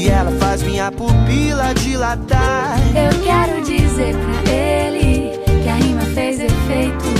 Que ela faz minha pupila dilatar. Eu quero dizer pra ele que a rima fez efeito.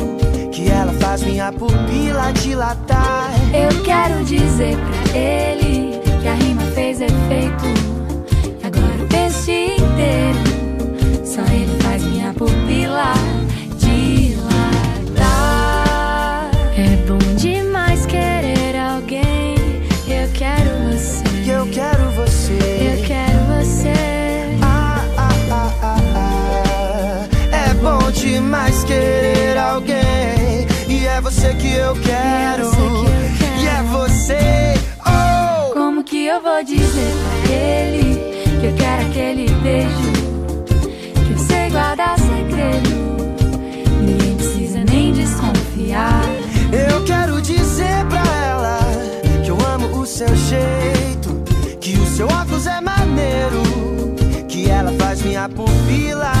faz minha pupila dilatar? Eu quero dizer pra ele que a rima fez efeito. E agora o peixe inteiro, só ele faz minha pupila dilatar. É bom demais querer alguém. Eu quero você. Eu quero você. Eu quero você. Ah, ah, ah, ah, ah. É bom demais querer você que eu quero. você que eu quero. E é você. Oh! Como que eu vou dizer pra ele que eu quero aquele beijo? Que eu sei guardar segredo. Ninguém precisa nem desconfiar. Eu quero dizer pra ela que eu amo o seu jeito, que o seu óculos é maneiro, que ela faz minha pupila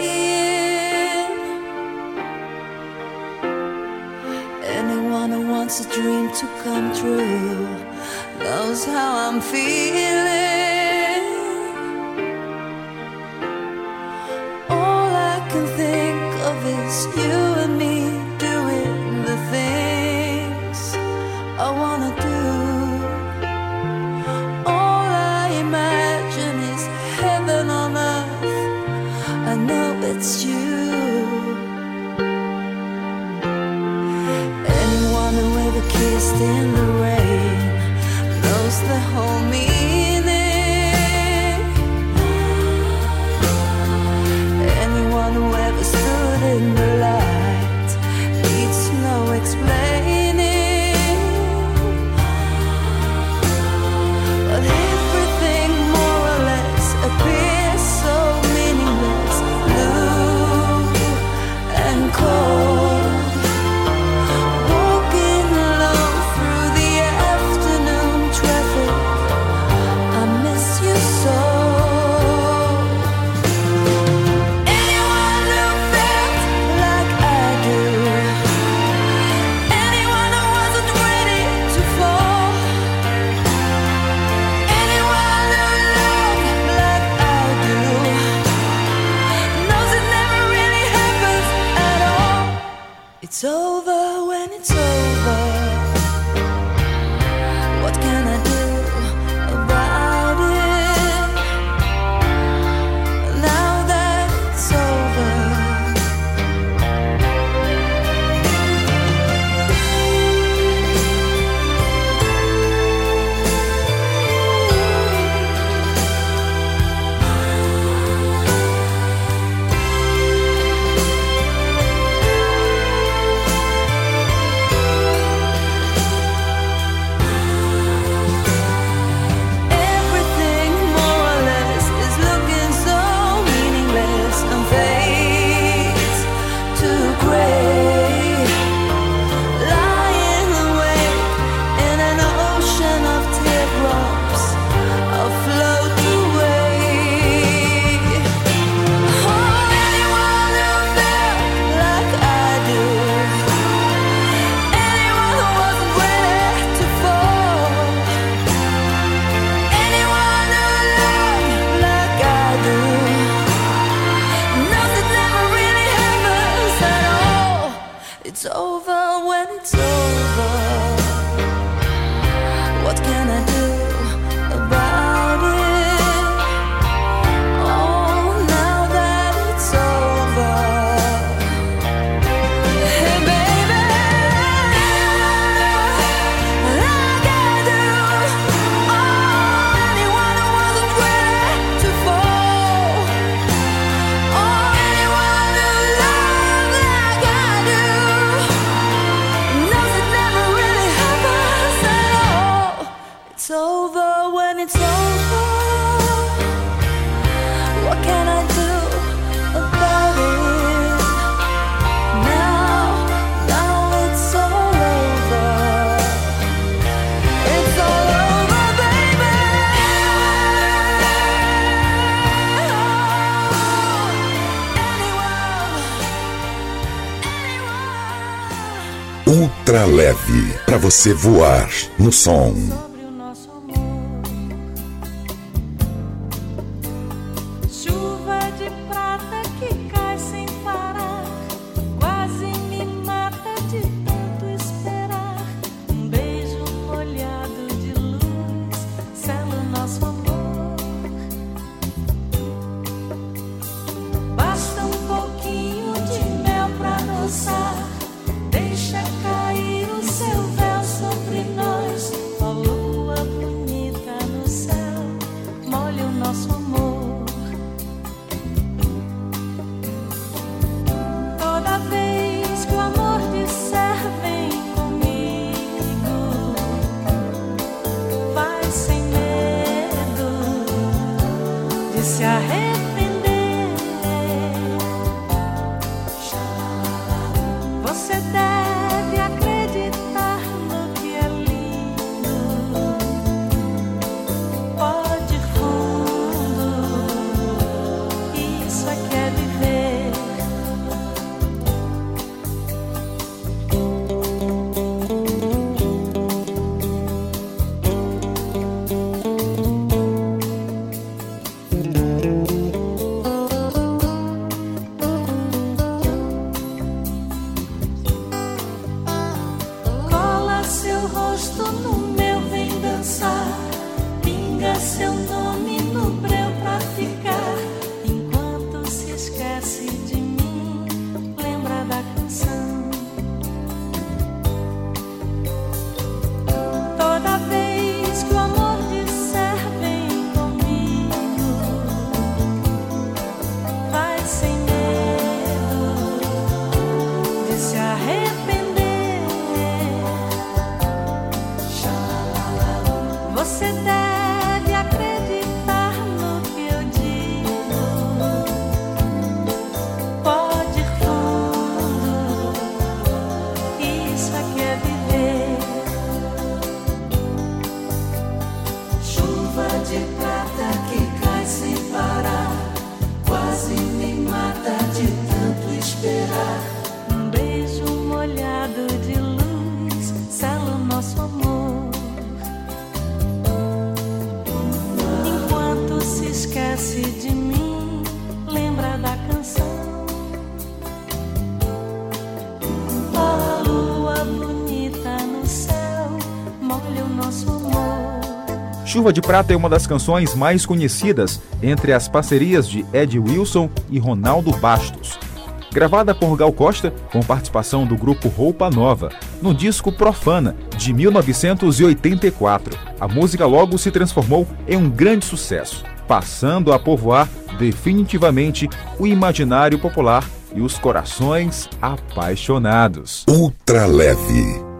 a dream to come true knows how I'm feeling. All I can think of is you in the rain, those that hold me. Você voar no som. Chuva de Prata é uma das canções mais conhecidas entre as parcerias de Ed Wilson e Ronaldo Bastos. Gravada por Gal Costa, com participação do grupo Roupa Nova, no disco Profana, de 1984. A música logo se transformou em um grande sucesso, passando a povoar definitivamente o imaginário popular e os corações apaixonados. Ultra leve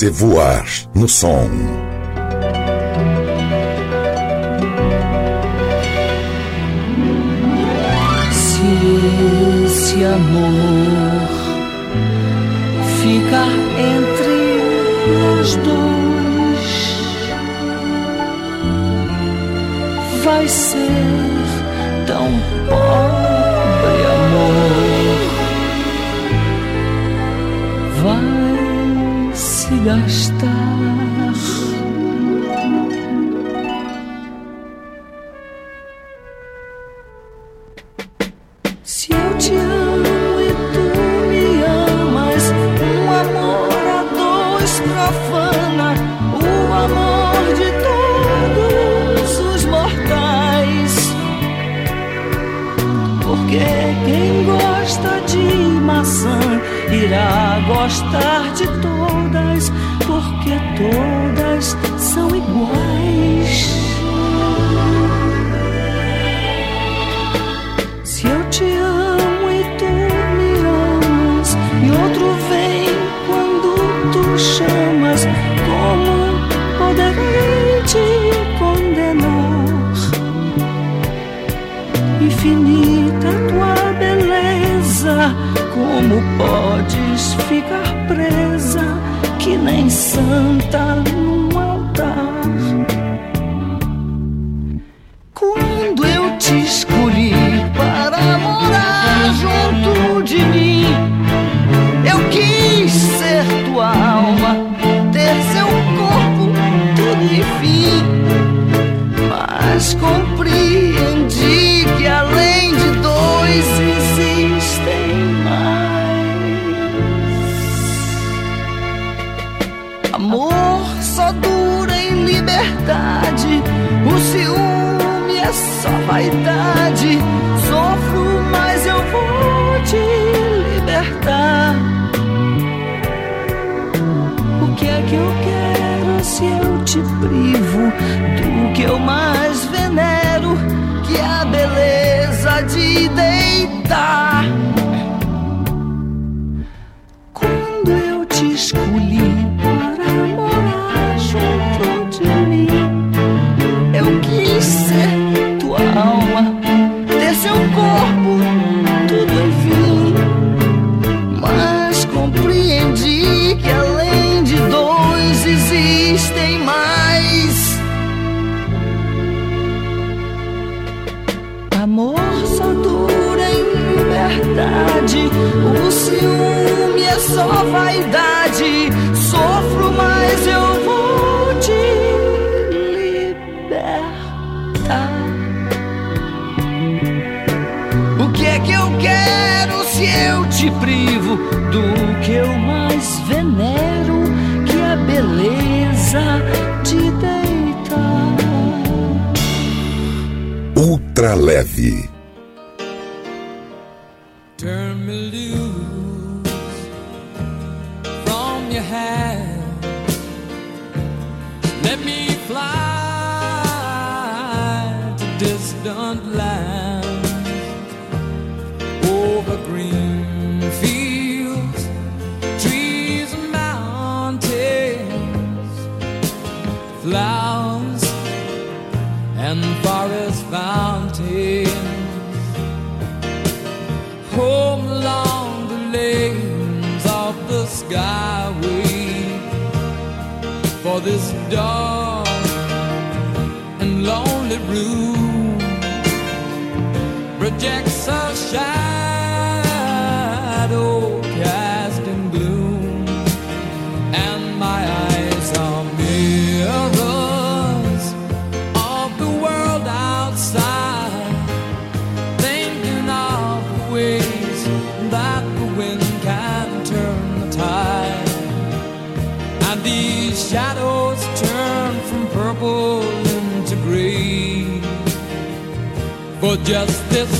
você voar no som. Se esse amor ficar entre os dois, vai ser profana o amor de todos os mortais. Porque quem gosta de maçã irá gostar de todas, porque todas são iguais. Santa Maria. vida. for justice.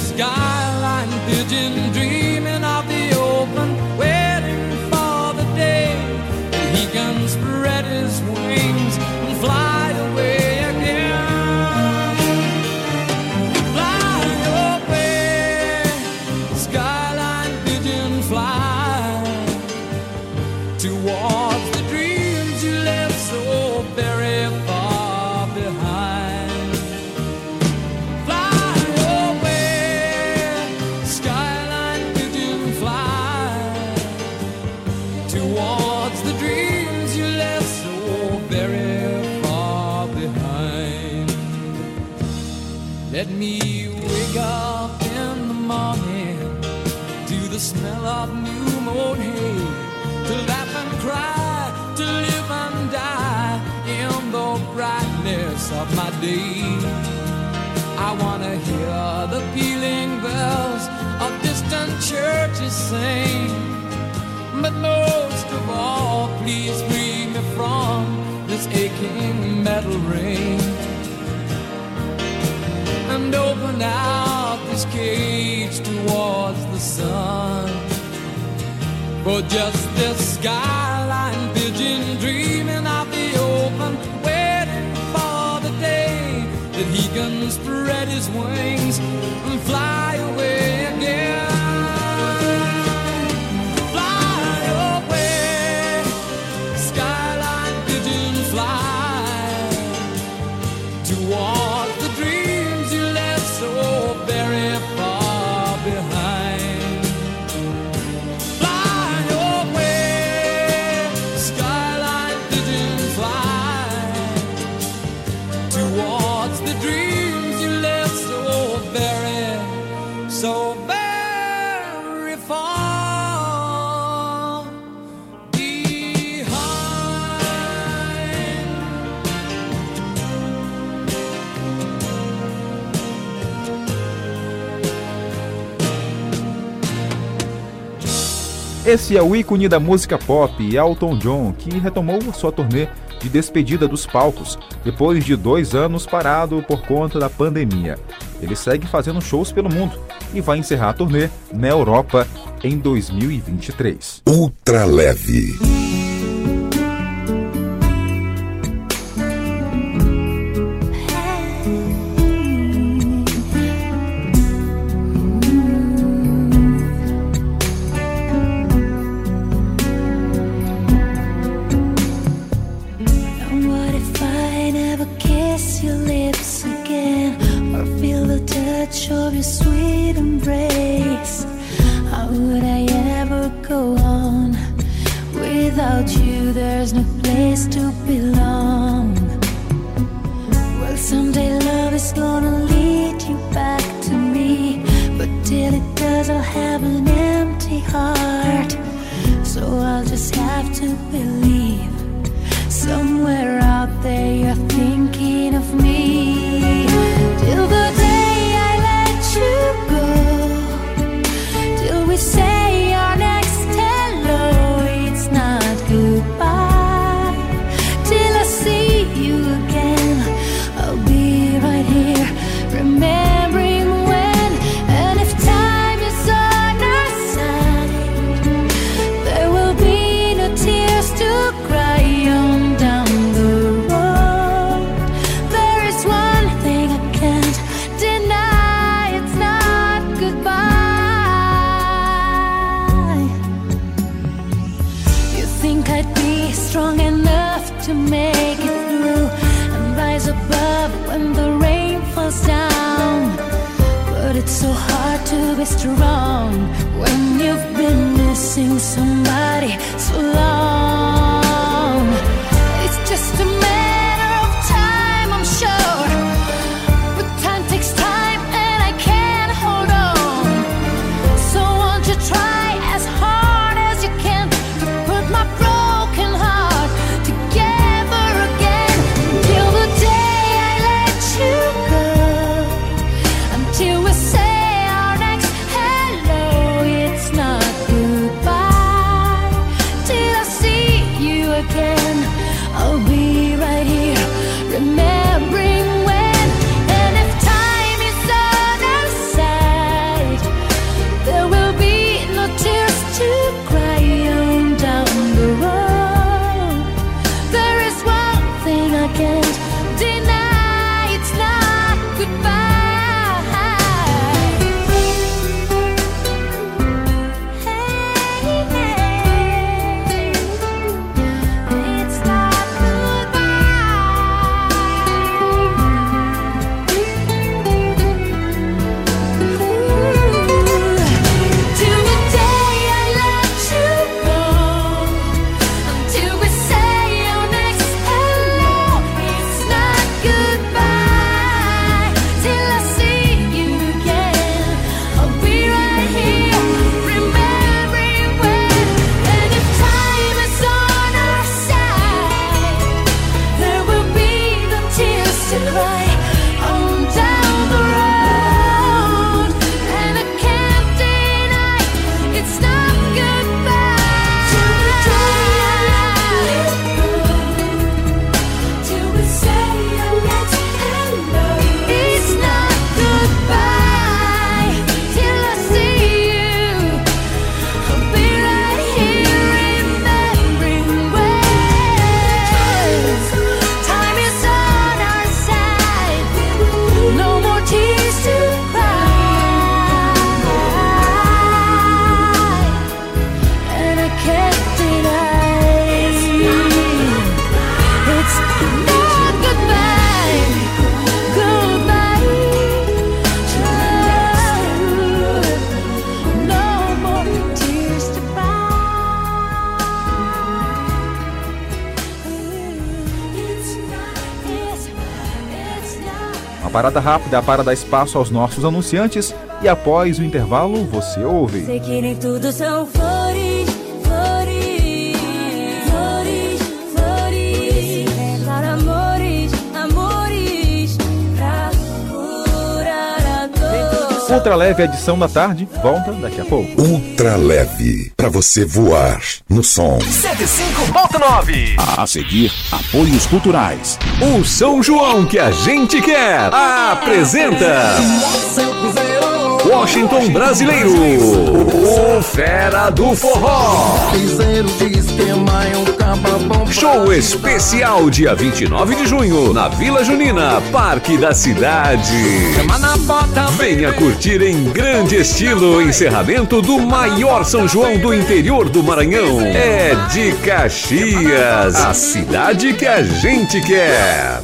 I want to hear the pealing bells of distant churches sing. But most of all, please free me from this aching metal ring. And open out this cage towards the sun. For just this sky wings. Esse é o ícone da música pop, Elton John, que retomou sua turnê de despedida dos palcos, depois de dois anos parado por conta da pandemia. Ele segue fazendo shows pelo mundo e vai encerrar a turnê na Europa em 2023. Ultra leve. Parada rápida para dar espaço aos nossos anunciantes e após o intervalo você ouve. Sei que nem tudo são flores, Ultra leve edição da tarde, volta daqui a pouco. Ultra leve. Pra você voar no som. 105.9. A seguir, apoios culturais. O São João que a gente quer apresenta Washington Brasileiro, o Fera do Forró. Show especial dia 29 de junho na Vila Junina, Parque da Cidade. Venha curtir em grande estilo o encerramento do maior São João do interior do Maranhão. É de Caxias, a cidade que a gente quer.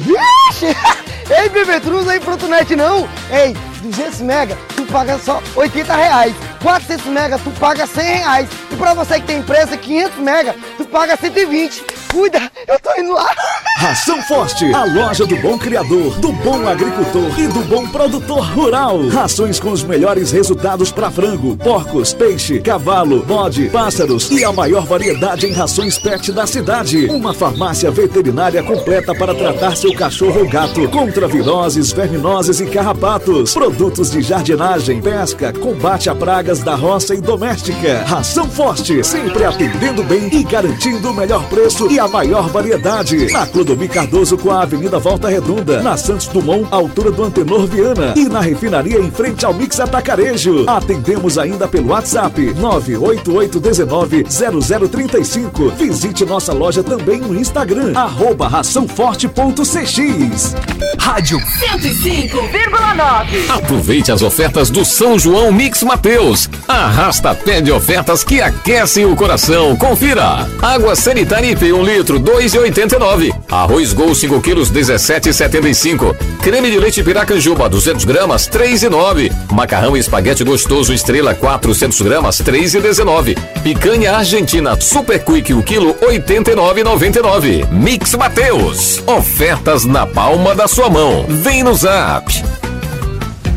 Vixe! Ei, Bebetruz, aí Frotonet não! Ei, 200 mega, tu paga só 80 reais. 400 mega, tu paga 100 reais. E pra você que tem empresa, 500 mega, tu paga 120. Cuida, eu tô indo lá. Ração Forte, a loja do bom criador, do bom agricultor e do bom produtor rural. Rações com os melhores resultados para frango, porcos, peixe, cavalo, bode, pássaros e a maior variedade em rações pet da cidade. Uma farmácia veterinária completa para tratar seu cachorro ou gato contra viroses, verminoses e carrapatos. Produtos de jardinagem, pesca, combate a pragas da roça e doméstica. Ração Forte, sempre atendendo bem e garantindo o melhor preço e a maior variedade. Na Clodomir Cardoso com a Avenida Volta Redonda, na Santos Dumont, altura do Antenor Viana e na refinaria em frente ao Mix Atacarejo. Atendemos ainda pelo WhatsApp 988190035. Visite nossa loja também no Instagram, arroba raçãoforte.cx. Rádio 105,9. Aproveite as ofertas do São João Mix Mateus. Arrasta pé de ofertas que aquecem o coração. Confira. Água sanitária IP 1 litro, 2,89. Arroz Gol 5 quilos, 17,75. Creme de leite Piracanjuba, 200 gramas, 3,9. Macarrão e espaguete gostoso Estrela 400 gramas, 3,19. Picanha Argentina Super Quick, o quilo, 89,99. Mix Mateus. Ofertas na palma da sua mão. Vem no Zap.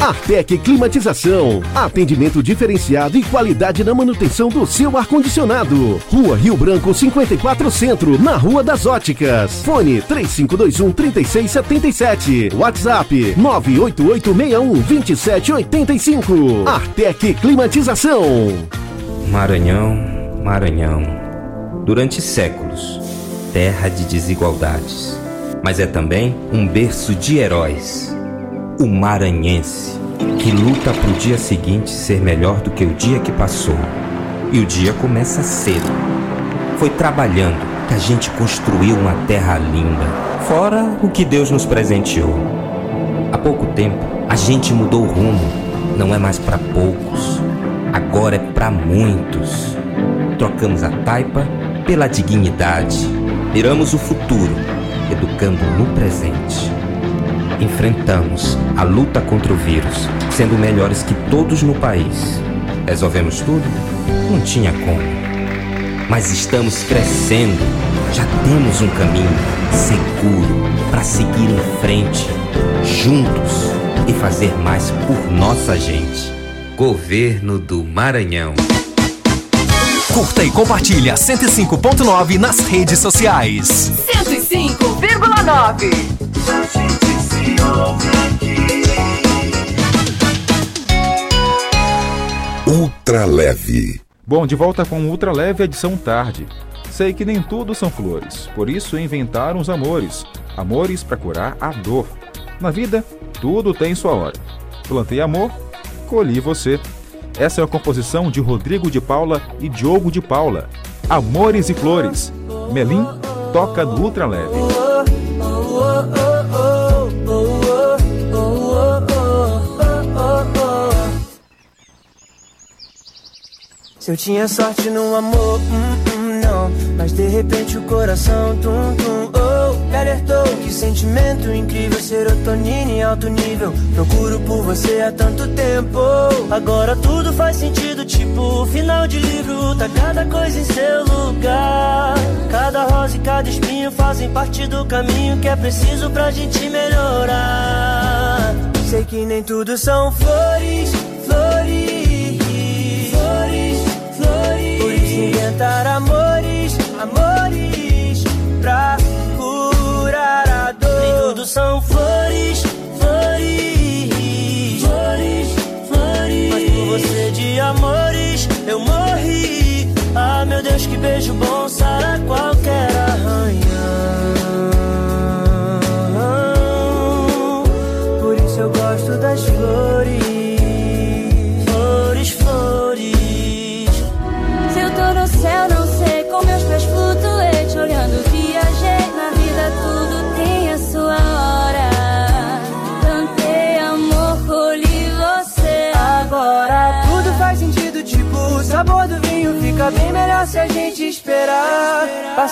Artec Climatização. Atendimento diferenciado e qualidade na manutenção do seu ar-condicionado. Rua Rio Branco 54 Centro, na Rua das Óticas. Fone 3521 3677. WhatsApp 98861 2785. Artec Climatização. Maranhão, Maranhão. Durante séculos, terra de desigualdades. Mas é também um berço de heróis o maranhense, que luta para o dia seguinte ser melhor do que o dia que passou. E o dia começa cedo. Foi trabalhando que a gente construiu uma terra linda, fora o que Deus nos presenteou. Há pouco tempo, a gente mudou o rumo. Não é mais para poucos, agora é para muitos. Trocamos a taipa pela dignidade. Miramos o futuro, educando no presente enfrentamos a luta contra o vírus, sendo melhores que todos no país. Resolvemos tudo? Não tinha como. Mas estamos crescendo. Já temos um caminho seguro para seguir em frente, juntos e fazer mais por nossa gente. Governo do Maranhão. Curta e compartilha 105.9 nas redes sociais. 105,9 Ultra leve. Bom, de volta com Ultra Leve edição tarde. Sei que nem tudo são flores, por isso inventaram os amores. Amores para curar a dor. Na vida, tudo tem sua hora. Plantei amor, colhi você. Essa é a composição de Rodrigo de Paula e Diogo de Paula. Amores e Flores. Melim toca no Ultra Leve. Se eu tinha sorte no amor, hum, hum, não. Mas de repente o coração, tum, tum, oh. Me alertou que sentimento incrível, serotonina em alto nível. Procuro por você há tanto tempo. Agora tudo faz sentido, tipo final de livro. Tá cada coisa em seu lugar. Cada rosa e cada espinho fazem parte do caminho que é preciso pra gente melhorar. Sei que nem tudo são flores, flores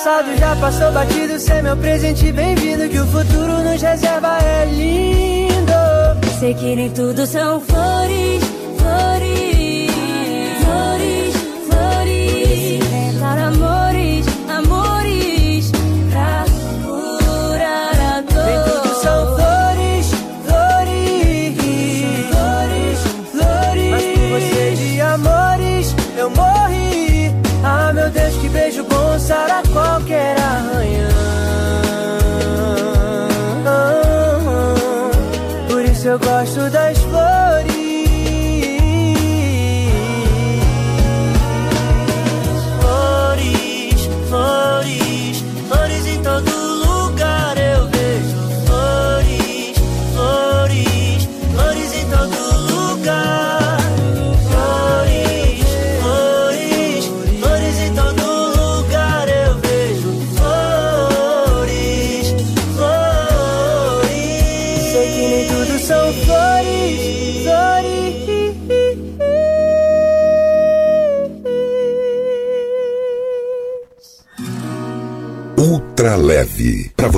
Passado já passou batido, cê é meu presente bem-vindo. Que o futuro nos reserva é lindo. Sei que nem tudo são flores,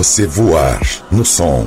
você voar no som.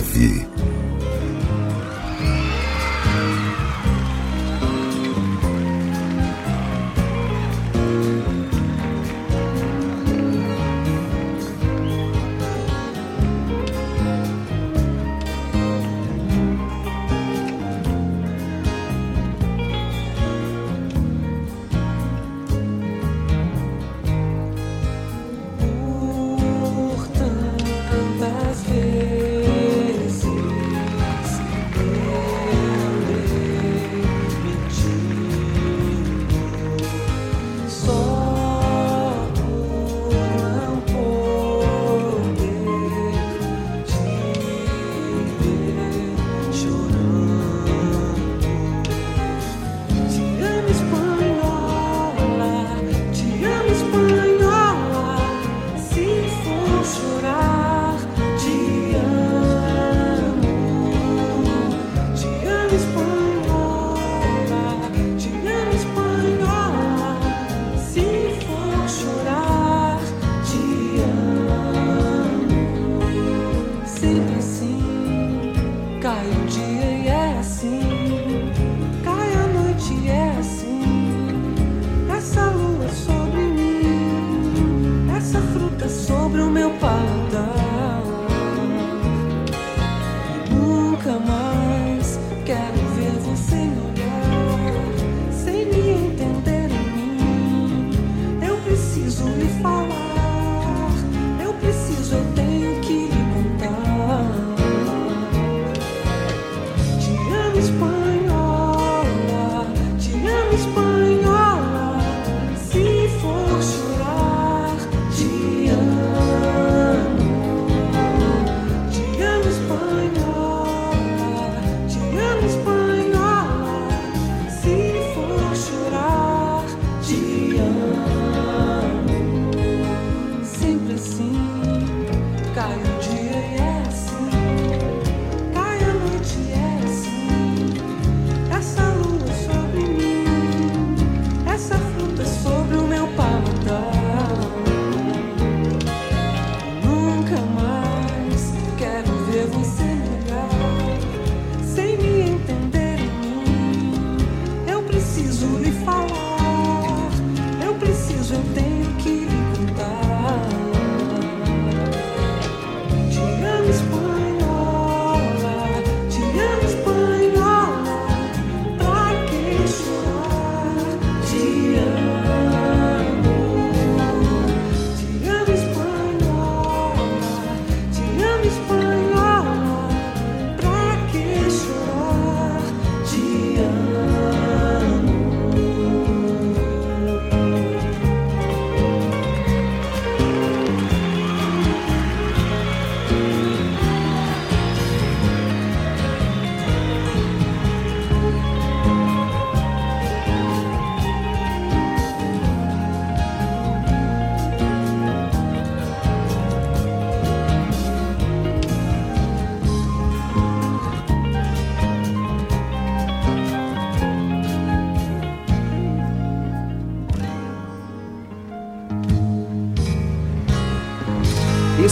Heavy.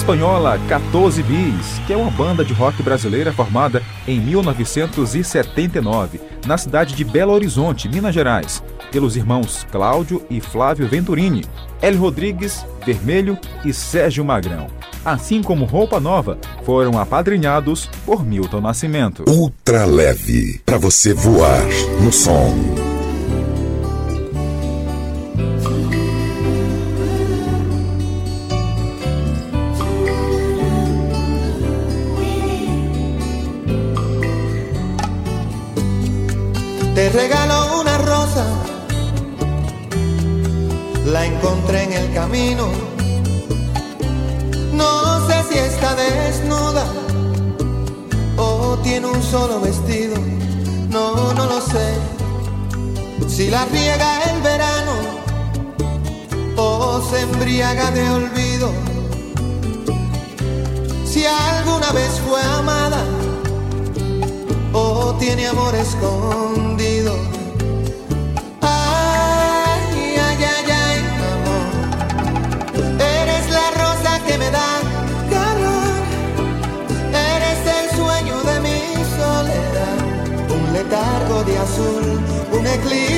espanhola 14 Bis, que é uma banda de rock brasileira formada em 1979, na cidade de Belo Horizonte, Minas Gerais, pelos irmãos Cláudio e Flávio Venturini, Hélio Rodrigues, Vermelho e Sérgio Magrão. Assim como Roupa Nova, foram apadrinhados por Milton Nascimento. Ultra leve, para você voar no som. encontré en el camino. No sé si está desnuda o tiene un solo vestido. No, no lo sé. Si la riega el verano o se embriaga de olvido. Si alguna vez fue amada o tiene amor escondido. Azul, un eclipse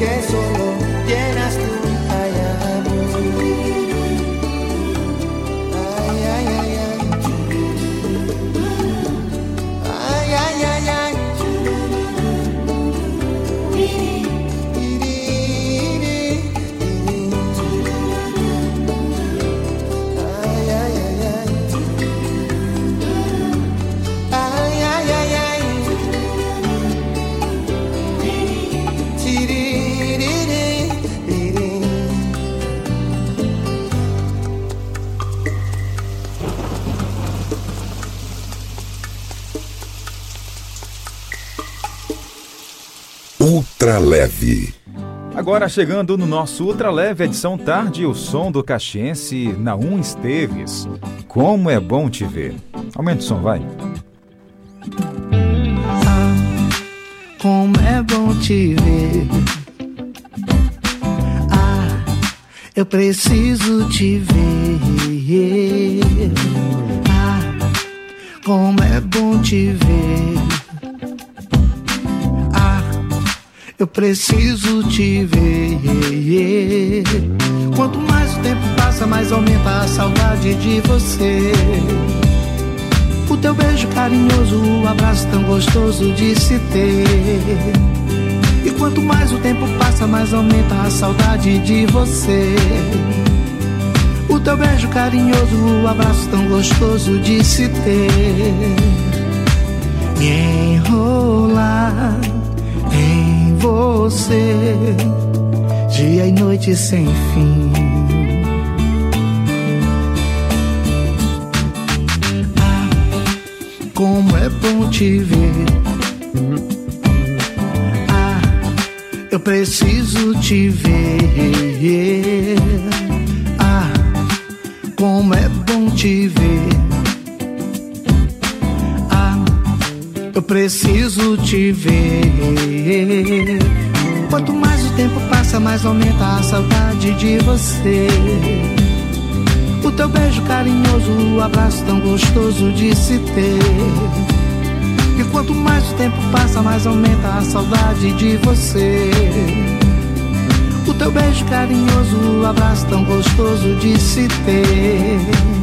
Que solo Ultra leve. Agora chegando no nosso Ultra Leve edição tarde, o som do caxiense Naum Esteves. Como é bom te ver. Aumenta o som, vai. Como é bom te ver. Ah, eu preciso te ver. Ah, como é bom te ver. Eu preciso te ver. Quanto mais o tempo passa, mais aumenta a saudade de você. O teu beijo carinhoso, o abraço tão gostoso de se ter. E quanto mais o tempo passa, mais aumenta a saudade de você. O teu beijo carinhoso, o abraço tão gostoso de se ter. Me enrolar você, dia e noite sem fim. como é bom te ver. Ah, eu preciso te ver. Ah, como é bom te ver. Eu preciso te ver. Quanto mais o tempo passa, mais aumenta a saudade de você. O teu beijo carinhoso, o abraço tão gostoso de se ter. E quanto mais o tempo passa, mais aumenta a saudade de você. O teu beijo carinhoso, o abraço tão gostoso de se ter.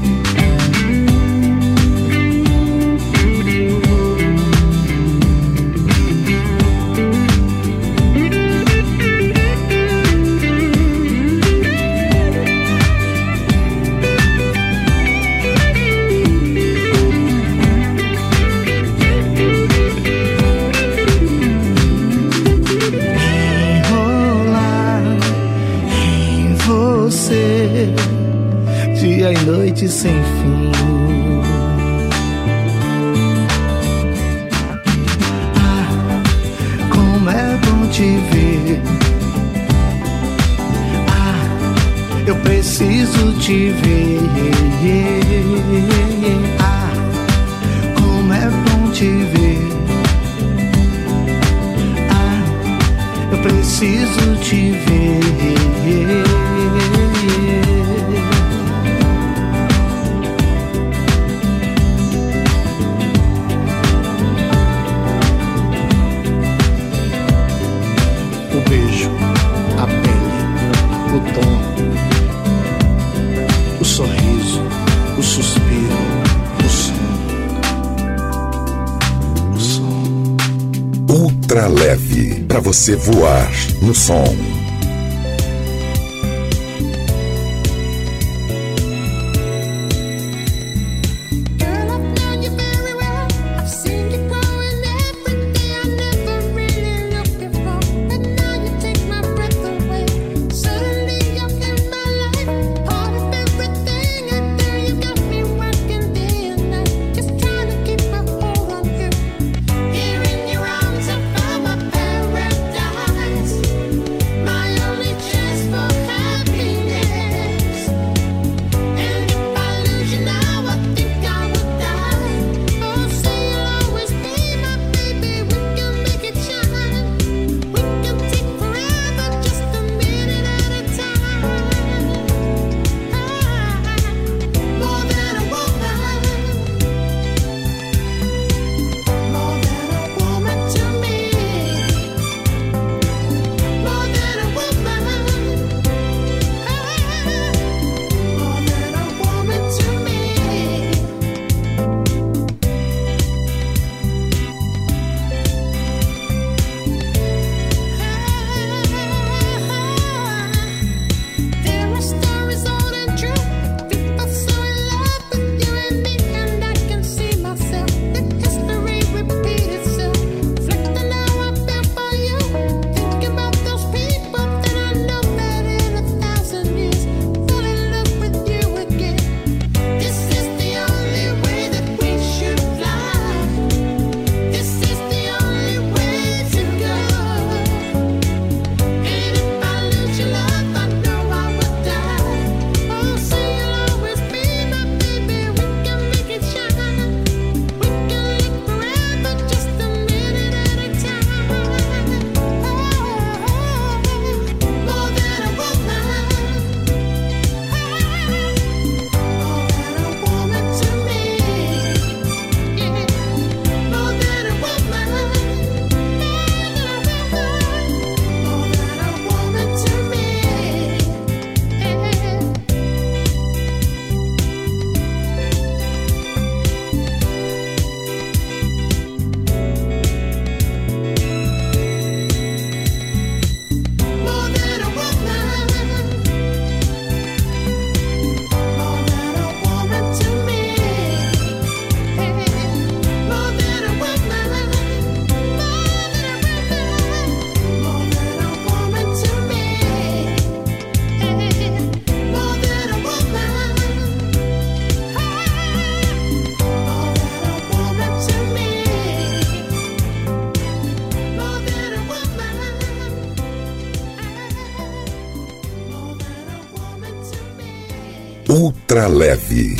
você voar no som. Leve.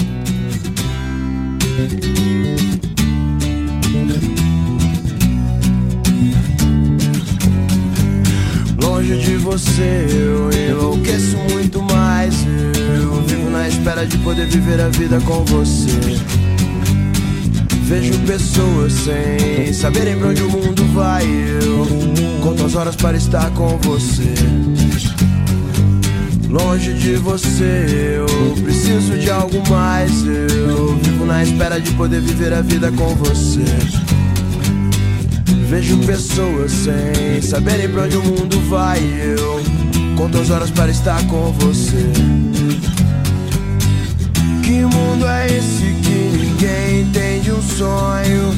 Longe de você eu enlouqueço muito mais. Eu vivo na espera de poder viver a vida com você. Vejo pessoas sem saberem pra onde o mundo vai. Eu conto as horas para estar com você. Longe de você eu preciso de algo mais. Eu vivo na espera de poder viver a vida com você. Vejo pessoas sem saberem pra onde o mundo vai. Eu conto as horas para estar com você. Que mundo é esse que ninguém entende um sonho?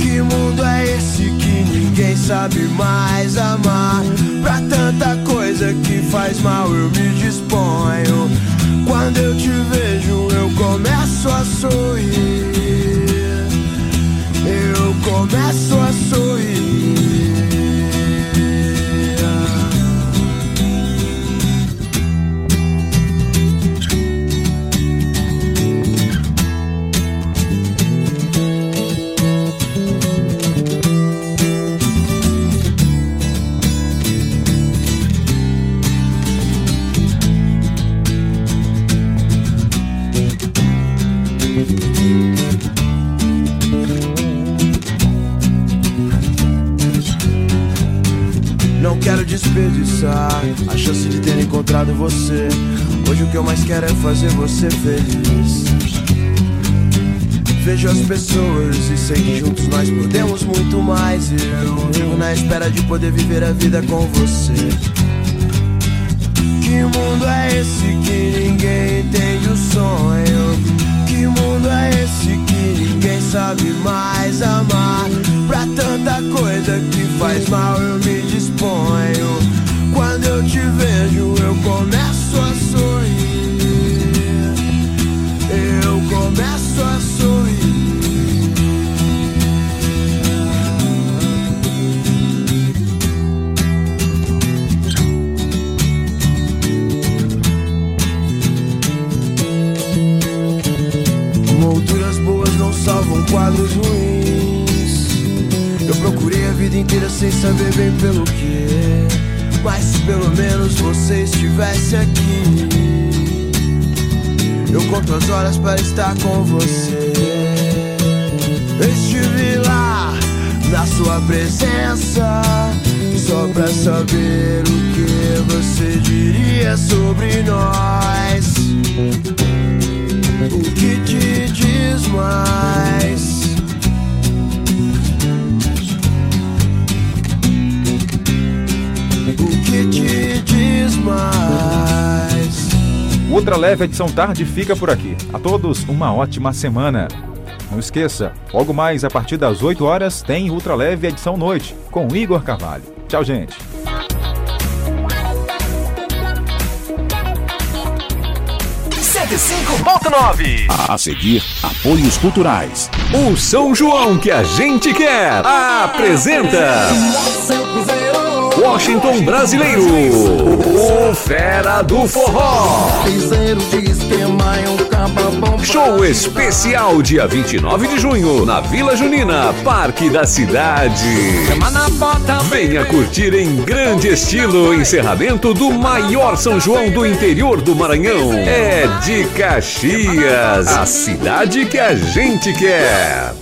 Que mundo é esse que ninguém sabe mais amar? Pra tanta coisa que faz mal eu me disponho. Quando eu te vejo, eu poder viver a vida com você. Na sua presença. Só pra saber o que você diria sobre nós. O que te diz mais? O que te diz mais? O Ultra Leve Edição Tarde fica por aqui. A todos, uma ótima semana. Não esqueça, logo mais a partir das 8 horas tem Ultra Leve Edição Noite, com Igor Carvalho. Tchau, gente. A seguir, apoios culturais. O São João que a gente quer apresenta Washington Brasileiro, o Fera do Forró. Show especial dia 29 de junho na Vila Junina, Parque da Cidade. Venha curtir em grande estilo o encerramento do maior São João do interior do Maranhão. É de Caxias, a cidade que a gente quer.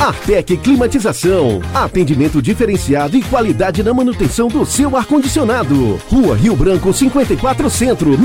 Artec Climatização. Atendimento diferenciado e qualidade na manutenção do seu ar-condicionado. Rua Rio Branco 54 Centro.